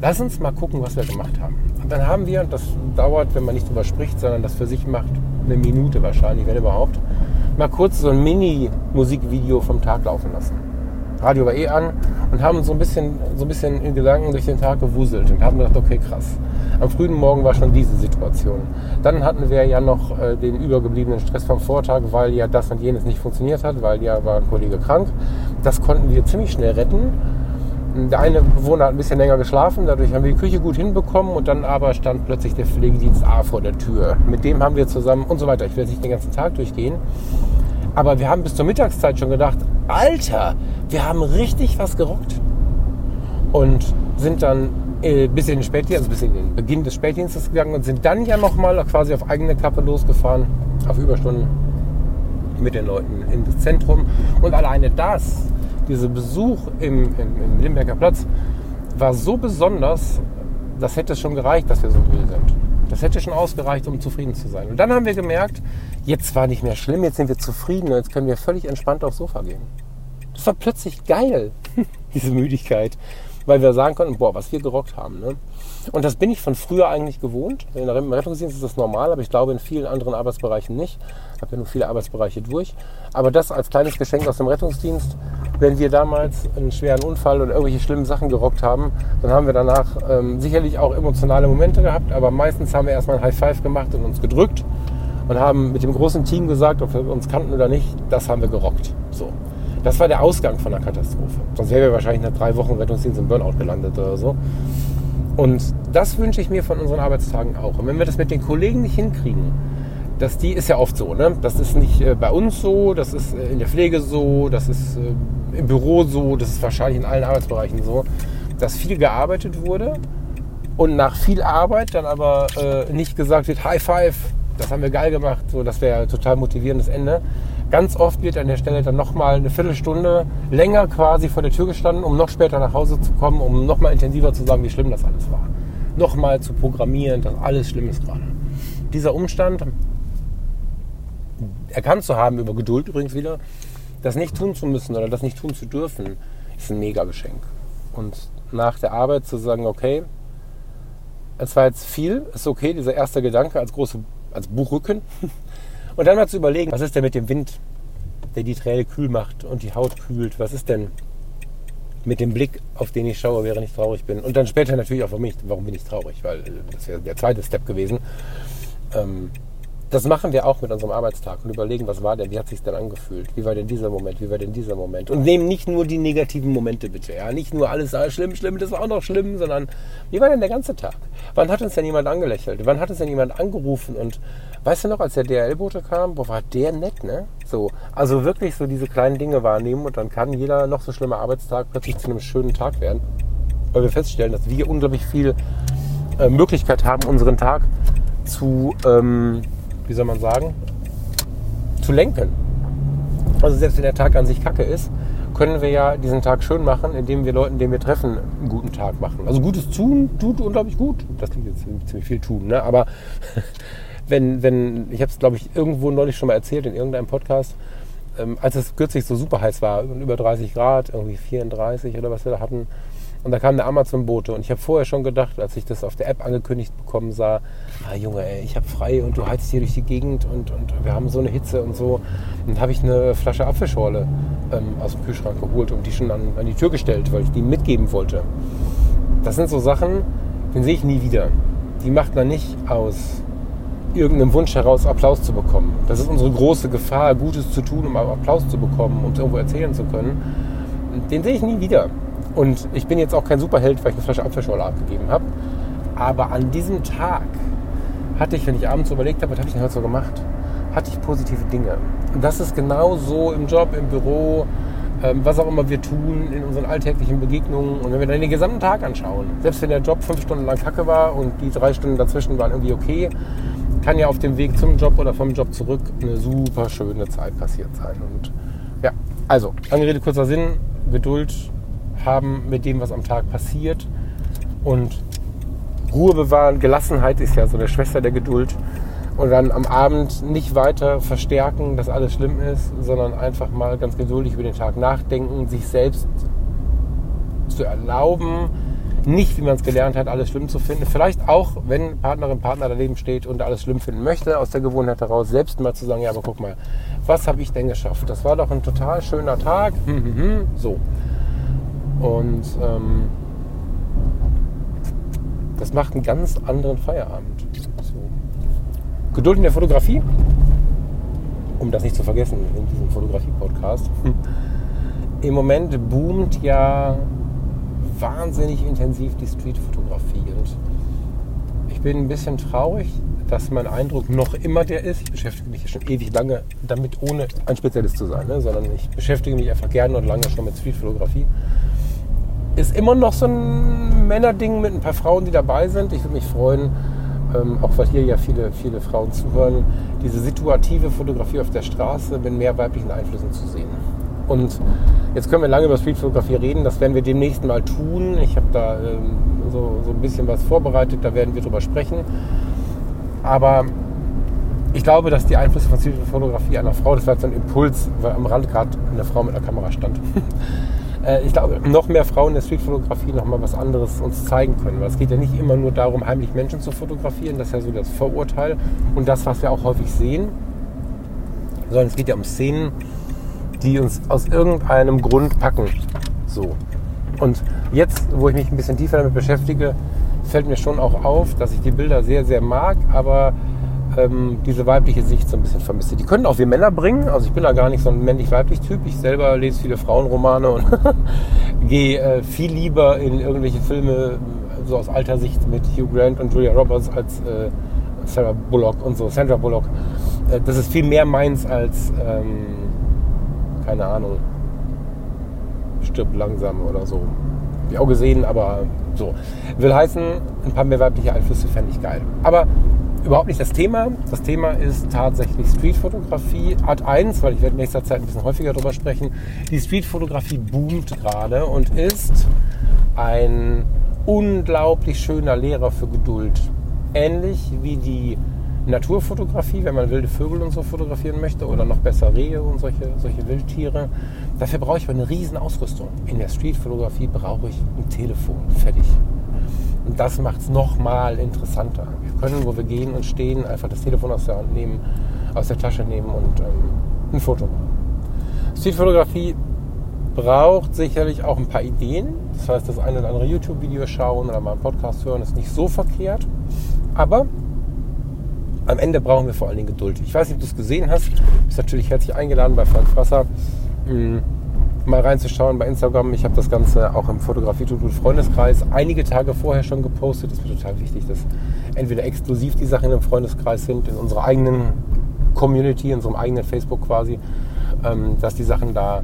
Lass uns mal gucken, was wir gemacht haben. Und dann haben wir, und das dauert, wenn man nicht drüber spricht, sondern das für sich macht, eine Minute wahrscheinlich, wenn überhaupt, mal kurz so ein Mini-Musikvideo vom Tag laufen lassen. Radio war eh an und haben so ein bisschen, so ein bisschen in Gedanken durch den Tag gewuselt und haben gedacht, okay, krass. Am frühen Morgen war schon diese Situation. Dann hatten wir ja noch äh, den übergebliebenen Stress vom Vortag, weil ja das und jenes nicht funktioniert hat, weil ja war ein Kollege krank. Das konnten wir ziemlich schnell retten. Der eine Bewohner hat ein bisschen länger geschlafen, dadurch haben wir die Küche gut hinbekommen und dann aber stand plötzlich der Pflegedienst A vor der Tür. Mit dem haben wir zusammen und so weiter. Ich will jetzt nicht den ganzen Tag durchgehen. Aber wir haben bis zur Mittagszeit schon gedacht, Alter, wir haben richtig was gerockt. Und sind dann äh, bis in den Spätdienst, also bis in den Beginn des Spätdienstes gegangen und sind dann ja nochmal quasi auf eigene Kappe losgefahren, auf Überstunden mit den Leuten in das Zentrum. Und alleine das dieser Besuch im, im, im Limberger Platz war so besonders, das hätte schon gereicht, dass wir so müde sind. Das hätte schon ausgereicht, um zufrieden zu sein. Und dann haben wir gemerkt, jetzt war nicht mehr schlimm, jetzt sind wir zufrieden und jetzt können wir völlig entspannt aufs Sofa gehen. Das war plötzlich geil, diese Müdigkeit, weil wir sagen konnten, boah, was wir gerockt haben. Ne? Und das bin ich von früher eigentlich gewohnt. In der Rettungsdienst ist das normal, aber ich glaube in vielen anderen Arbeitsbereichen nicht. Ich habe ja nur viele Arbeitsbereiche durch. Aber das als kleines Geschenk aus dem Rettungsdienst, wenn wir damals einen schweren Unfall oder irgendwelche schlimmen Sachen gerockt haben, dann haben wir danach ähm, sicherlich auch emotionale Momente gehabt, aber meistens haben wir erstmal ein High Five gemacht und uns gedrückt und haben mit dem großen Team gesagt, ob wir uns kannten oder nicht, das haben wir gerockt. So. Das war der Ausgang von der Katastrophe. Sonst wären wir wahrscheinlich nach drei Wochen Rettungsdienst im Burnout gelandet oder so. Und das wünsche ich mir von unseren Arbeitstagen auch. Und wenn wir das mit den Kollegen nicht hinkriegen, dass die ist ja oft so, ne? Das ist nicht äh, bei uns so, das ist äh, in der Pflege so, das ist äh, im Büro so, das ist wahrscheinlich in allen Arbeitsbereichen so, dass viel gearbeitet wurde und nach viel Arbeit dann aber nicht gesagt wird, High Five, das haben wir geil gemacht, so, das wäre total motivierendes Ende. Ganz oft wird an der Stelle dann nochmal eine Viertelstunde länger quasi vor der Tür gestanden, um noch später nach Hause zu kommen, um nochmal intensiver zu sagen, wie schlimm das alles war. Nochmal zu programmieren, dass alles schlimm ist gerade. Dieser Umstand, erkannt zu haben, über Geduld übrigens wieder, das nicht tun zu müssen oder das nicht tun zu dürfen, ist ein Mega-Geschenk. Und nach der Arbeit zu sagen, okay, es war jetzt viel, ist okay, dieser erste Gedanke als große, als Buchrücken, und dann mal zu überlegen, was ist denn mit dem Wind, der die Träne kühl macht und die Haut kühlt? Was ist denn mit dem Blick, auf den ich schaue, während ich traurig bin? Und dann später natürlich auch, warum, ich, warum bin ich traurig? Weil äh, das wäre der zweite Step gewesen. Ähm, das machen wir auch mit unserem Arbeitstag und überlegen, was war denn, wie hat sich denn angefühlt, wie war denn dieser Moment, wie war denn dieser Moment und nehmen nicht nur die negativen Momente bitte, ja, nicht nur alles ah, schlimm, schlimm, das war auch noch schlimm, sondern wie war denn der ganze Tag? Wann hat uns denn jemand angelächelt? Wann hat uns denn jemand angerufen und weißt du noch, als der DRL-Bote kam, boah, war der nett, ne? So, also wirklich so diese kleinen Dinge wahrnehmen und dann kann jeder noch so schlimme Arbeitstag plötzlich zu einem schönen Tag werden, weil wir feststellen, dass wir unglaublich viel äh, Möglichkeit haben, unseren Tag zu ähm, wie soll man sagen, zu lenken. Also selbst wenn der Tag an sich kacke ist, können wir ja diesen Tag schön machen, indem wir Leuten, den wir treffen, einen guten Tag machen. Also gutes tun tut unglaublich gut. Das klingt jetzt ziemlich viel tun, ne? aber wenn, wenn, ich habe es glaube ich irgendwo neulich schon mal erzählt in irgendeinem Podcast, ähm, als es kürzlich so super heiß war, über 30 Grad, irgendwie 34 oder was wir da hatten, und da kam der Amazon-Bote und ich habe vorher schon gedacht, als ich das auf der App angekündigt bekommen sah, ah Junge, ey, ich habe frei und du heizt hier durch die Gegend und, und wir haben so eine Hitze und so. Und habe ich eine Flasche Apfelschorle ähm, aus dem Kühlschrank geholt und die schon an, an die Tür gestellt, weil ich die mitgeben wollte. Das sind so Sachen, den sehe ich nie wieder. Die macht man nicht aus irgendeinem Wunsch heraus Applaus zu bekommen. Das ist unsere große Gefahr, Gutes zu tun, um Applaus zu bekommen, um es irgendwo erzählen zu können. Den sehe ich nie wieder. Und ich bin jetzt auch kein Superheld, weil ich eine Flasche Apfelschorle abgegeben habe. Aber an diesem Tag hatte ich, wenn ich abends überlegt habe, was habe ich denn heute so gemacht, hatte ich positive Dinge. Und das ist genau so im Job, im Büro, ähm, was auch immer wir tun, in unseren alltäglichen Begegnungen. Und wenn wir dann den gesamten Tag anschauen, selbst wenn der Job fünf Stunden lang kacke war und die drei Stunden dazwischen waren irgendwie okay, kann ja auf dem Weg zum Job oder vom Job zurück eine super schöne Zeit passiert sein. Und ja, also, lange Rede, kurzer Sinn, Geduld haben mit dem, was am Tag passiert. Und Ruhe bewahren, Gelassenheit ist ja so eine Schwester der Geduld. Und dann am Abend nicht weiter verstärken, dass alles schlimm ist, sondern einfach mal ganz geduldig über den Tag nachdenken, sich selbst zu erlauben, nicht, wie man es gelernt hat, alles schlimm zu finden. Vielleicht auch, wenn Partnerin, Partner daneben steht und alles schlimm finden möchte, aus der Gewohnheit heraus, selbst mal zu sagen, ja, aber guck mal, was habe ich denn geschafft? Das war doch ein total schöner Tag. so. Und ähm, Das macht einen ganz anderen Feierabend. So. Geduld in der Fotografie, um das nicht zu vergessen in diesem Fotografie-Podcast. Im Moment boomt ja wahnsinnig intensiv die Streetfotografie und ich bin ein bisschen traurig, dass mein Eindruck noch immer der ist. Ich beschäftige mich schon ewig lange damit, ohne ein Spezialist zu sein, ne? sondern ich beschäftige mich einfach gerne und lange schon mit Streetfotografie. Ist immer noch so ein Männerding mit ein paar Frauen, die dabei sind. Ich würde mich freuen, ähm, auch weil hier ja viele, viele Frauen zuhören, diese situative Fotografie auf der Straße mit mehr weiblichen Einflüssen zu sehen. Und jetzt können wir lange über Streetfotografie reden, das werden wir demnächst mal tun. Ich habe da ähm, so, so ein bisschen was vorbereitet, da werden wir drüber sprechen. Aber ich glaube, dass die Einflüsse von Streetfotografie einer Frau, das war jetzt ein Impuls, weil am Rand gerade eine Frau mit einer Kamera stand. Äh, ich glaube, noch mehr Frauen in der Streetfotografie noch mal was anderes uns zeigen können. Weil es geht ja nicht immer nur darum, heimlich Menschen zu fotografieren, das ist ja so das Vorurteil und das, was wir auch häufig sehen, sondern es geht ja um Szenen, die uns aus irgendeinem Grund packen. So. Und jetzt, wo ich mich ein bisschen tiefer damit beschäftige, fällt mir schon auch auf, dass ich die Bilder sehr, sehr mag, aber ähm, diese weibliche Sicht so ein bisschen vermisse. Die können auch wir Männer bringen. Also ich bin da gar nicht so ein männlich-weiblich Typ. Ich selber lese viele Frauenromane und gehe äh, viel lieber in irgendwelche Filme so aus alter Sicht mit Hugh Grant und Julia Roberts als äh, Sarah Bullock und so, Sandra Bullock. Äh, das ist viel mehr meins als ähm, keine Ahnung, stirbt langsam oder so. Hab ich auch gesehen, aber so. Will heißen, ein paar mehr weibliche Einflüsse fände ich geil. Aber überhaupt nicht das Thema. Das Thema ist tatsächlich Streetfotografie Art 1, weil ich werde in nächster Zeit ein bisschen häufiger darüber sprechen. Die Streetfotografie boomt gerade und ist ein unglaublich schöner Lehrer für Geduld. Ähnlich wie die Naturfotografie, wenn man wilde Vögel und so fotografieren möchte oder noch besser Rehe und solche, solche Wildtiere. Dafür brauche ich aber eine riesen Ausrüstung. In der Streetfotografie brauche ich ein Telefon. Fertig. Und das macht es nochmal interessanter. Wir können, wo wir gehen und stehen, einfach das Telefon aus der Hand nehmen, aus der Tasche nehmen und ähm, ein Foto machen. Streetfotografie braucht sicherlich auch ein paar Ideen. Das heißt, das eine oder andere YouTube-Video schauen oder mal einen Podcast hören ist nicht so verkehrt. Aber am Ende brauchen wir vor allen Dingen Geduld. Ich weiß nicht, ob du es gesehen hast. Du bist natürlich herzlich eingeladen bei Frank Frasser hm, mal reinzuschauen bei Instagram. Ich habe das Ganze auch im Fotografie tut Freundeskreis einige Tage vorher schon gepostet. Es wird total wichtig, dass entweder exklusiv die Sachen im Freundeskreis sind, in unserer eigenen Community, in unserem eigenen Facebook quasi, ähm, dass die Sachen da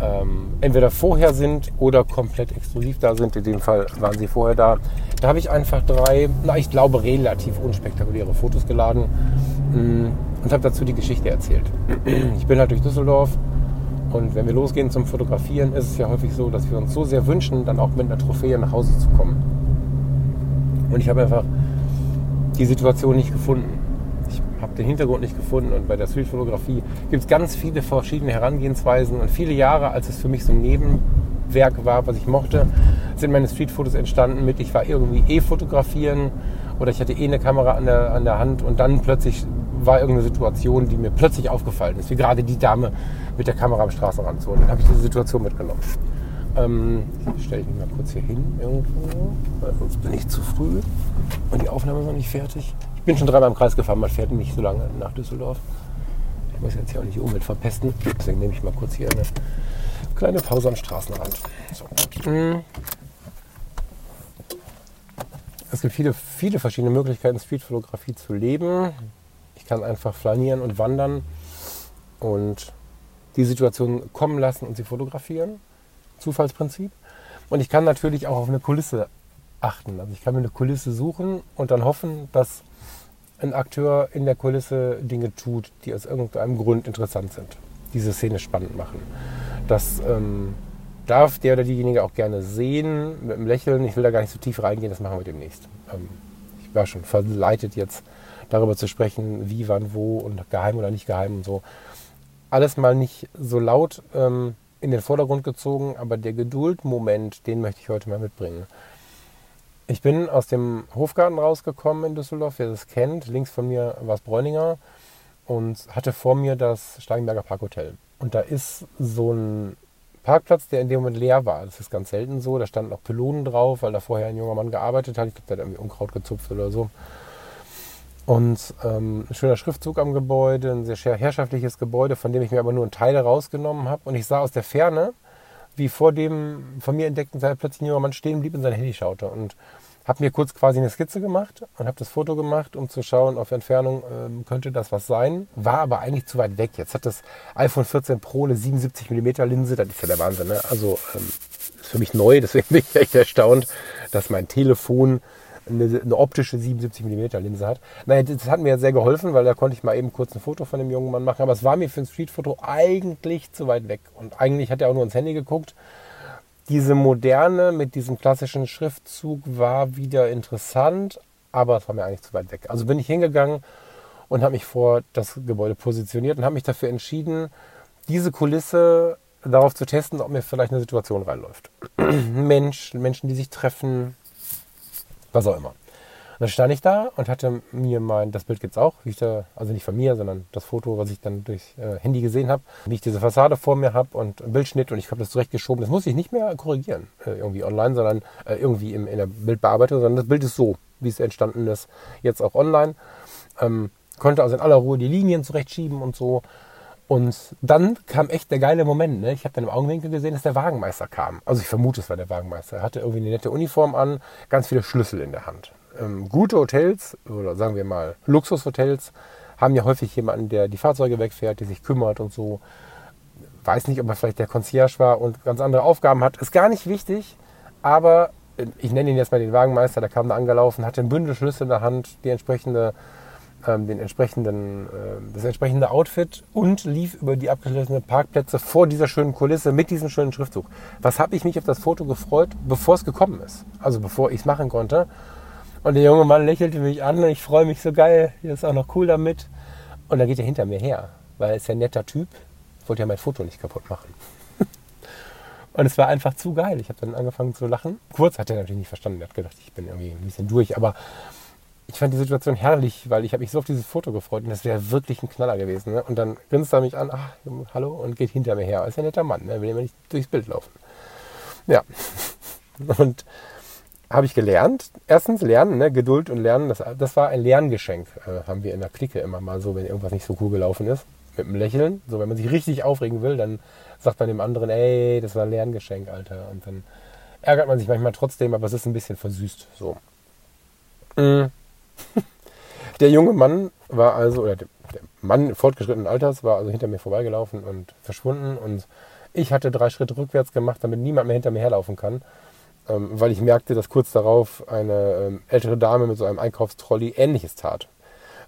ähm, entweder vorher sind oder komplett exklusiv da sind. In dem Fall waren sie vorher da. Da habe ich einfach drei, na ich glaube relativ unspektakuläre Fotos geladen mm, und habe dazu die Geschichte erzählt. Ich bin halt durch Düsseldorf und wenn wir losgehen zum Fotografieren, ist es ja häufig so, dass wir uns so sehr wünschen, dann auch mit einer Trophäe nach Hause zu kommen. Und ich habe einfach die Situation nicht gefunden habe den Hintergrund nicht gefunden. Und bei der Streetfotografie gibt es ganz viele verschiedene Herangehensweisen. Und viele Jahre, als es für mich so ein Nebenwerk war, was ich mochte, sind meine Streetfotos entstanden mit, ich war irgendwie eh fotografieren oder ich hatte eh eine Kamera an der, an der Hand und dann plötzlich war irgendeine Situation, die mir plötzlich aufgefallen ist, wie gerade die Dame mit der Kamera am Straßenrand. So, und dann habe ich diese Situation mitgenommen. Ähm, stelle ich mich mal kurz hier hin irgendwo, weil sonst bin ich zu früh und die Aufnahme ist noch nicht fertig. Ich bin schon dreimal im Kreis gefahren, man fährt nicht so lange nach Düsseldorf. Ich muss jetzt hier auch nicht Umwelt verpesten, deswegen nehme ich mal kurz hier eine kleine Pause am Straßenrand. So. Es gibt viele, viele verschiedene Möglichkeiten, Streetfotografie zu leben. Ich kann einfach flanieren und wandern und die Situation kommen lassen und sie fotografieren. Zufallsprinzip. Und ich kann natürlich auch auf eine Kulisse achten. Also ich kann mir eine Kulisse suchen und dann hoffen, dass ein Akteur in der Kulisse Dinge tut, die aus irgendeinem Grund interessant sind, diese Szene spannend machen. Das ähm, darf der oder diejenige auch gerne sehen, mit einem Lächeln. Ich will da gar nicht so tief reingehen, das machen wir demnächst. Ähm, ich war schon verleitet jetzt darüber zu sprechen, wie, wann, wo und geheim oder nicht geheim und so. Alles mal nicht so laut ähm, in den Vordergrund gezogen, aber der Geduldmoment, den möchte ich heute mal mitbringen. Ich bin aus dem Hofgarten rausgekommen in Düsseldorf, wer das kennt. Links von mir war es Bräuninger und hatte vor mir das Steigenberger Parkhotel. Und da ist so ein Parkplatz, der in dem Moment leer war. Das ist ganz selten so. Da standen auch Pylonen drauf, weil da vorher ein junger Mann gearbeitet hat. Ich glaube, der hat irgendwie Unkraut gezupft oder so. Und ähm, ein schöner Schriftzug am Gebäude, ein sehr herrschaftliches Gebäude, von dem ich mir aber nur einen Teil rausgenommen habe. Und ich sah aus der Ferne, wie vor dem von mir entdeckten Teil plötzlich ein junger Mann stehen blieb und sein Handy schaute. Und habe mir kurz quasi eine Skizze gemacht und habe das Foto gemacht, um zu schauen, auf Entfernung ähm, könnte das was sein. War aber eigentlich zu weit weg. Jetzt hat das iPhone 14 Pro eine 77 mm Linse. Das ist ja der Wahnsinn. Ne? Also ähm, ist für mich neu, deswegen bin ich echt erstaunt, dass mein Telefon eine, eine optische 77 mm Linse hat. Naja, das hat mir sehr geholfen, weil da konnte ich mal eben kurz ein Foto von dem jungen Mann machen. Aber es war mir für ein Streetfoto eigentlich zu weit weg. Und eigentlich hat er auch nur ins Handy geguckt. Diese Moderne mit diesem klassischen Schriftzug war wieder interessant, aber es war mir eigentlich zu weit weg. Also bin ich hingegangen und habe mich vor das Gebäude positioniert und habe mich dafür entschieden, diese Kulisse darauf zu testen, ob mir vielleicht eine Situation reinläuft. Mensch, Menschen, die sich treffen, was auch immer. Dann stand ich da und hatte mir mein, das Bild gibt es auch, wie ich da, also nicht von mir, sondern das Foto, was ich dann durch äh, Handy gesehen habe, wie ich diese Fassade vor mir habe und Bildschnitt und ich habe das zurechtgeschoben. Das muss ich nicht mehr korrigieren, äh, irgendwie online, sondern äh, irgendwie im, in der Bildbearbeitung, sondern das Bild ist so, wie es entstanden ist, jetzt auch online. Ähm, konnte also in aller Ruhe die Linien zurechtschieben und so. Und dann kam echt der geile Moment. Ne? Ich habe dann im Augenwinkel gesehen, dass der Wagenmeister kam. Also ich vermute, es war der Wagenmeister. Er hatte irgendwie eine nette Uniform an, ganz viele Schlüssel in der Hand. Ähm, gute Hotels oder sagen wir mal Luxushotels haben ja häufig jemanden, der die Fahrzeuge wegfährt, der sich kümmert und so. Weiß nicht, ob er vielleicht der Concierge war und ganz andere Aufgaben hat. Ist gar nicht wichtig, aber äh, ich nenne ihn jetzt mal den Wagenmeister, der kam da angelaufen, hatte ein Bündel Schlüssel in der Hand, die entsprechende ähm, den entsprechenden, äh, das entsprechende Outfit und lief über die abgeschlossenen Parkplätze vor dieser schönen Kulisse mit diesem schönen Schriftzug. Was habe ich mich auf das Foto gefreut, bevor es gekommen ist? Also bevor ich es machen konnte. Und der junge Mann lächelte mich an und ich freue mich so geil, der ist auch noch cool damit. Und dann geht er hinter mir her, weil er ist ja ein netter Typ. Wollte ja mein Foto nicht kaputt machen. Und es war einfach zu geil. Ich habe dann angefangen zu lachen. Kurz hat er natürlich nicht verstanden. Er hat gedacht, ich bin irgendwie ein bisschen durch. Aber ich fand die Situation herrlich, weil ich habe mich so auf dieses Foto gefreut und das wäre wirklich ein Knaller gewesen. Ne? Und dann grinst er mich an, ach, hallo, und geht hinter mir her. Ist ja ein netter Mann, ne? will immer nicht durchs Bild laufen. Ja. Und habe ich gelernt. Erstens lernen, ne? Geduld und Lernen, das, das war ein Lerngeschenk, äh, haben wir in der Clique immer mal so, wenn irgendwas nicht so cool gelaufen ist. Mit einem Lächeln. So, wenn man sich richtig aufregen will, dann sagt man dem anderen, ey, das war ein Lerngeschenk, Alter. Und dann ärgert man sich manchmal trotzdem, aber es ist ein bisschen versüßt. So. Mhm. Der junge Mann war also, oder der Mann fortgeschrittenen Alters war also hinter mir vorbeigelaufen und verschwunden. Und ich hatte drei Schritte rückwärts gemacht, damit niemand mehr hinter mir herlaufen kann. Ähm, weil ich merkte, dass kurz darauf eine ähm, ältere Dame mit so einem Einkaufstrolley ähnliches tat.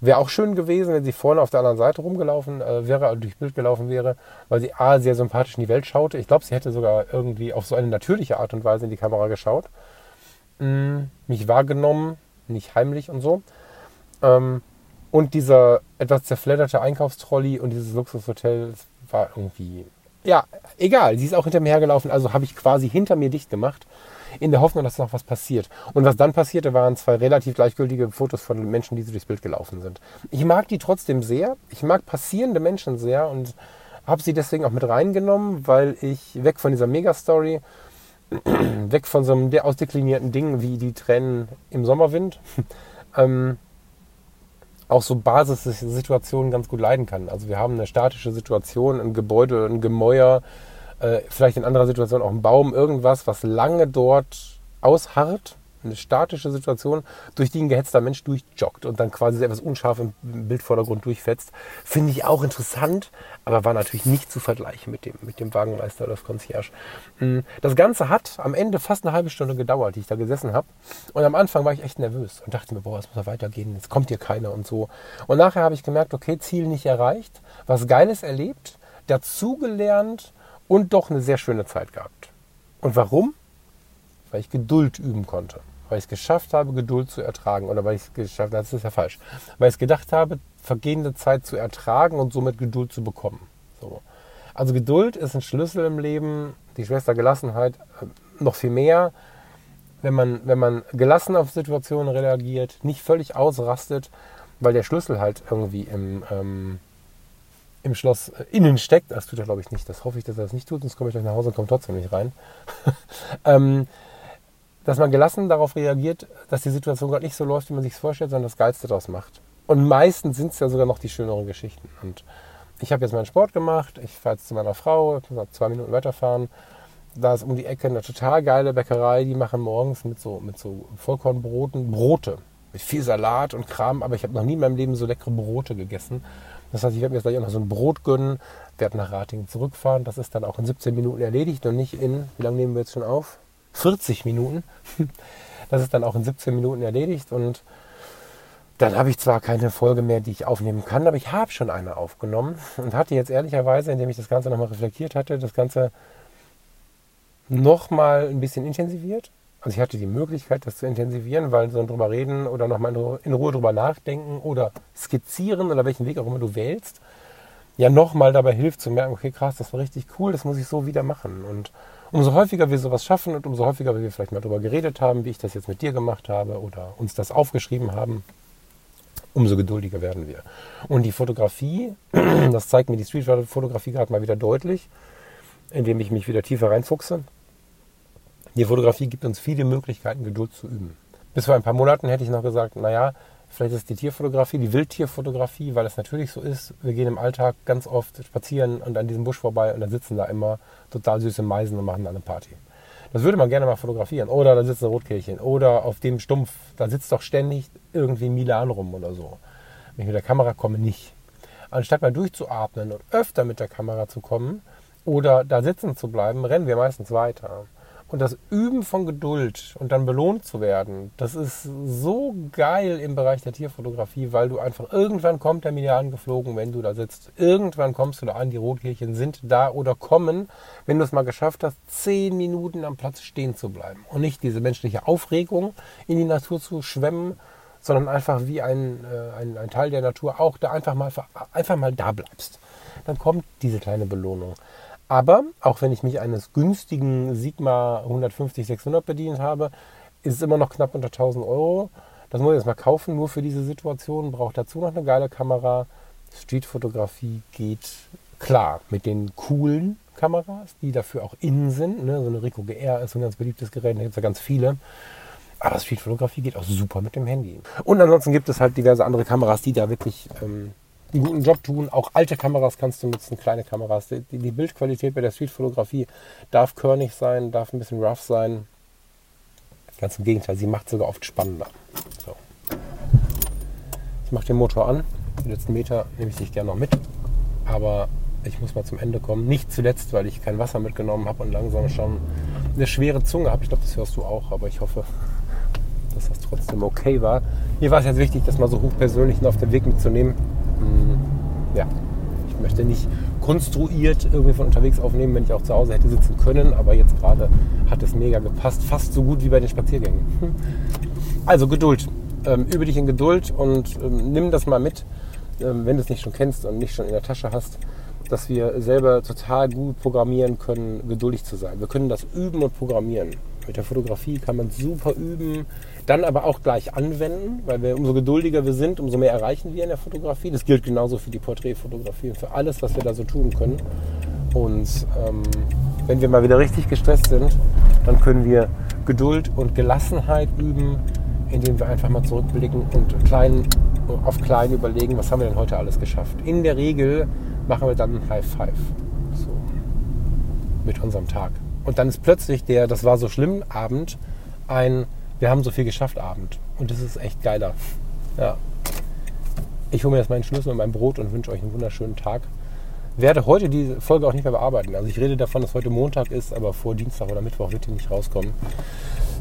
Wäre auch schön gewesen, wenn sie vorne auf der anderen Seite rumgelaufen äh, wäre, also durchs Bild gelaufen wäre, weil sie A, sehr sympathisch in die Welt schaute. Ich glaube, sie hätte sogar irgendwie auf so eine natürliche Art und Weise in die Kamera geschaut. Mm, mich wahrgenommen, nicht heimlich und so. Ähm, und dieser etwas zerfledderte Einkaufstrolley und dieses Luxushotel war irgendwie, ja, egal. Sie ist auch hinter mir hergelaufen, also habe ich quasi hinter mir dicht gemacht, in der Hoffnung, dass noch was passiert. Und was dann passierte, waren zwei relativ gleichgültige Fotos von Menschen, die so durchs Bild gelaufen sind. Ich mag die trotzdem sehr. Ich mag passierende Menschen sehr und habe sie deswegen auch mit reingenommen, weil ich weg von dieser Megastory weg von so einem ausdeklinierten Ding wie die Tränen im Sommerwind, ähm, auch so Basissituationen ganz gut leiden kann. Also wir haben eine statische Situation, ein Gebäude, ein Gemäuer, äh, vielleicht in anderer Situation auch ein Baum, irgendwas, was lange dort ausharrt eine statische Situation, durch die ein gehetzter Mensch durchjoggt und dann quasi etwas unscharf im Bildvordergrund durchfetzt. Finde ich auch interessant, aber war natürlich nicht zu vergleichen mit dem, mit dem Wagenmeister oder das Concierge. Mm, das Ganze hat am Ende fast eine halbe Stunde gedauert, die ich da gesessen habe. Und am Anfang war ich echt nervös und dachte mir, boah, es muss ja weitergehen, jetzt kommt hier keiner und so. Und nachher habe ich gemerkt, okay, Ziel nicht erreicht, was Geiles erlebt, dazugelernt und doch eine sehr schöne Zeit gehabt. Und warum? Weil ich Geduld üben konnte weil ich es geschafft habe, Geduld zu ertragen. Oder weil ich es geschafft habe, das ist ja falsch, weil ich es gedacht habe, vergehende Zeit zu ertragen und somit Geduld zu bekommen. So. Also Geduld ist ein Schlüssel im Leben, die Schwester Gelassenheit äh, noch viel mehr. Wenn man, wenn man gelassen auf Situationen reagiert, nicht völlig ausrastet, weil der Schlüssel halt irgendwie im, ähm, im Schloss äh, innen steckt, das tut er glaube ich nicht, das hoffe ich, dass er das nicht tut, sonst komme ich gleich nach Hause und komme trotzdem nicht rein, ähm, dass man gelassen darauf reagiert, dass die Situation gerade nicht so läuft, wie man sich vorstellt, sondern das Geilste daraus macht. Und meistens sind es ja sogar noch die schöneren Geschichten. Und ich habe jetzt meinen Sport gemacht, ich fahre jetzt zu meiner Frau, zwei Minuten weiterfahren. Da ist um die Ecke eine total geile Bäckerei, die machen morgens mit so, mit so Vollkornbroten Brote. Mit viel Salat und Kram, aber ich habe noch nie in meinem Leben so leckere Brote gegessen. Das heißt, ich werde mir jetzt gleich auch noch so ein Brot gönnen, werde nach Ratingen zurückfahren. Das ist dann auch in 17 Minuten erledigt und nicht in, wie lange nehmen wir jetzt schon auf? 40 Minuten. Das ist dann auch in 17 Minuten erledigt und dann habe ich zwar keine Folge mehr, die ich aufnehmen kann, aber ich habe schon eine aufgenommen und hatte jetzt ehrlicherweise, indem ich das Ganze nochmal reflektiert hatte, das Ganze nochmal ein bisschen intensiviert. Also ich hatte die Möglichkeit, das zu intensivieren, weil so drüber reden oder nochmal in Ruhe drüber nachdenken oder skizzieren oder welchen Weg auch immer du wählst, ja nochmal dabei hilft zu merken, okay, krass, das war richtig cool, das muss ich so wieder machen. Und umso häufiger wir sowas schaffen und umso häufiger wir vielleicht mal drüber geredet haben, wie ich das jetzt mit dir gemacht habe oder uns das aufgeschrieben haben, umso geduldiger werden wir. Und die Fotografie, das zeigt mir die Streetfotografie gerade mal wieder deutlich, indem ich mich wieder tiefer reinfuchse. Die Fotografie gibt uns viele Möglichkeiten, Geduld zu üben. Bis vor ein paar Monaten hätte ich noch gesagt, naja, vielleicht ist die Tierfotografie, die Wildtierfotografie, weil es natürlich so ist, wir gehen im Alltag ganz oft spazieren und an diesem Busch vorbei und dann sitzen da immer total süße Meisen und machen da eine Party. Das würde man gerne mal fotografieren. Oder da sitzt ein Rotkehlchen. Oder auf dem Stumpf, da sitzt doch ständig irgendwie Milan rum oder so. Wenn ich mit der Kamera komme, nicht. Anstatt mal durchzuatmen und öfter mit der Kamera zu kommen oder da sitzen zu bleiben, rennen wir meistens weiter. Und das Üben von Geduld und dann belohnt zu werden, das ist so geil im Bereich der Tierfotografie, weil du einfach irgendwann kommt der Mini angeflogen, wenn du da sitzt. Irgendwann kommst du da an, die Rotkehlchen sind da oder kommen, wenn du es mal geschafft hast, zehn Minuten am Platz stehen zu bleiben. Und nicht diese menschliche Aufregung in die Natur zu schwemmen, sondern einfach wie ein, äh, ein, ein Teil der Natur auch da einfach mal, einfach mal da bleibst. Dann kommt diese kleine Belohnung. Aber auch wenn ich mich eines günstigen Sigma 150 600 bedient habe, ist es immer noch knapp unter 1000 Euro. Das muss ich jetzt mal kaufen, nur für diese Situation. Braucht dazu noch eine geile Kamera. Streetfotografie geht klar mit den coolen Kameras, die dafür auch innen sind. Ne? So eine Ricoh GR ist ein ganz beliebtes Gerät, da gibt es ja ganz viele. Aber Streetfotografie geht auch super mit dem Handy. Und ansonsten gibt es halt diverse andere Kameras, die da wirklich ähm, einen guten Job tun. Auch alte Kameras kannst du nutzen, kleine Kameras. Die, die Bildqualität bei der Streetfotografie darf körnig sein, darf ein bisschen rough sein. Ganz im Gegenteil, sie macht sogar oft spannender. So. Ich mache den Motor an. Die letzten Meter nehme ich dich gerne noch mit. Aber ich muss mal zum Ende kommen. Nicht zuletzt, weil ich kein Wasser mitgenommen habe und langsam schon eine schwere Zunge habe. Ich glaube, das hörst du auch, aber ich hoffe, dass das trotzdem okay war. Mir war es jetzt wichtig, das mal so hochpersönlich auf den Weg mitzunehmen. Hm, ja, ich möchte nicht konstruiert irgendwie von unterwegs aufnehmen, wenn ich auch zu Hause hätte sitzen können, aber jetzt gerade hat es mega gepasst, fast so gut wie bei den Spaziergängen. Hm. Also Geduld. Ähm, übe dich in Geduld und ähm, nimm das mal mit, ähm, wenn du es nicht schon kennst und nicht schon in der Tasche hast, dass wir selber total gut programmieren können, geduldig zu sein. Wir können das üben und programmieren. Mit der Fotografie kann man super üben, dann aber auch gleich anwenden, weil wir umso geduldiger wir sind, umso mehr erreichen wir in der Fotografie. Das gilt genauso für die Porträtfotografie und für alles, was wir da so tun können. Und ähm, wenn wir mal wieder richtig gestresst sind, dann können wir Geduld und Gelassenheit üben, indem wir einfach mal zurückblicken und klein, auf klein überlegen, was haben wir denn heute alles geschafft. In der Regel machen wir dann ein High Five so, mit unserem Tag. Und dann ist plötzlich der, das war so schlimm, Abend, ein, wir haben so viel geschafft, Abend. Und das ist echt geiler. Ja. Ich hole mir jetzt meinen Schlüssel und mein Brot und wünsche euch einen wunderschönen Tag. Werde heute die Folge auch nicht mehr bearbeiten. Also ich rede davon, dass heute Montag ist, aber vor Dienstag oder Mittwoch wird die nicht rauskommen.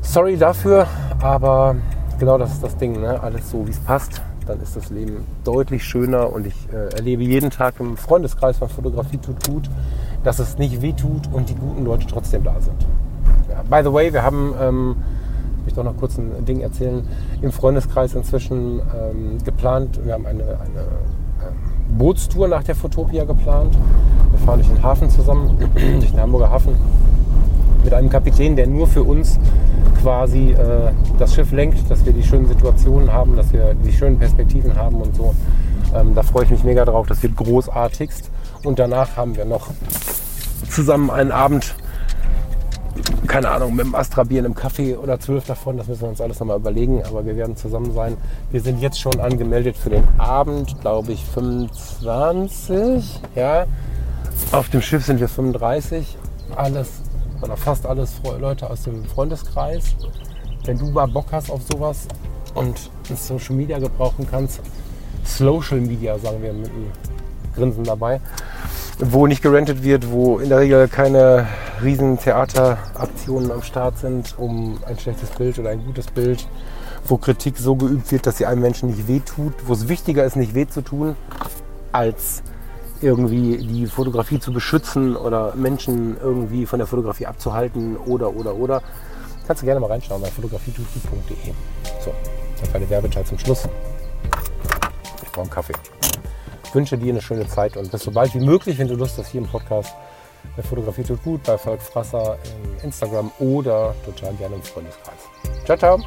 Sorry dafür, aber genau das ist das Ding. Ne? Alles so, wie es passt. Dann ist das Leben deutlich schöner und ich äh, erlebe jeden Tag im Freundeskreis von Fotografie tut gut dass es nicht wehtut und die guten Leute trotzdem da sind. Ja, by the way, wir haben, ähm, ich doch noch kurz ein Ding erzählen, im Freundeskreis inzwischen ähm, geplant, wir haben eine, eine äh, Bootstour nach der Fotopia geplant. Wir fahren durch den Hafen zusammen, durch den Hamburger Hafen, mit einem Kapitän, der nur für uns quasi äh, das Schiff lenkt, dass wir die schönen Situationen haben, dass wir die schönen Perspektiven haben und so. Ähm, da freue ich mich mega drauf. Das wird großartigst. Und danach haben wir noch zusammen einen Abend, keine Ahnung, mit dem Astra Bier in einem Kaffee oder zwölf davon. Das müssen wir uns alles nochmal überlegen. Aber wir werden zusammen sein. Wir sind jetzt schon angemeldet für den Abend, glaube ich, 25. Ja. Auf dem Schiff sind wir 35. Alles oder fast alles Leute aus dem Freundeskreis. Wenn du mal Bock hast auf sowas und Social Media gebrauchen kannst, Social Media sagen wir mit einem Grinsen dabei, wo nicht gerentet wird, wo in der Regel keine riesen Theateraktionen am Start sind, um ein schlechtes Bild oder ein gutes Bild, wo Kritik so geübt wird, dass sie einem Menschen nicht wehtut, wo es wichtiger ist, nicht weh zu tun, als irgendwie die Fotografie zu beschützen oder Menschen irgendwie von der Fotografie abzuhalten oder, oder, oder. Kannst du gerne mal reinschauen bei fotografietutgut.de. So, das war der Werbetag zum Schluss. Ich brauche einen Kaffee. Ich wünsche dir eine schöne Zeit und bis so bald wie möglich, wenn du Lust hast, hier im Podcast bei Fotografie tut gut, bei Falk Frasser, in Instagram oder total gerne im Freundeskreis. Ciao, ciao!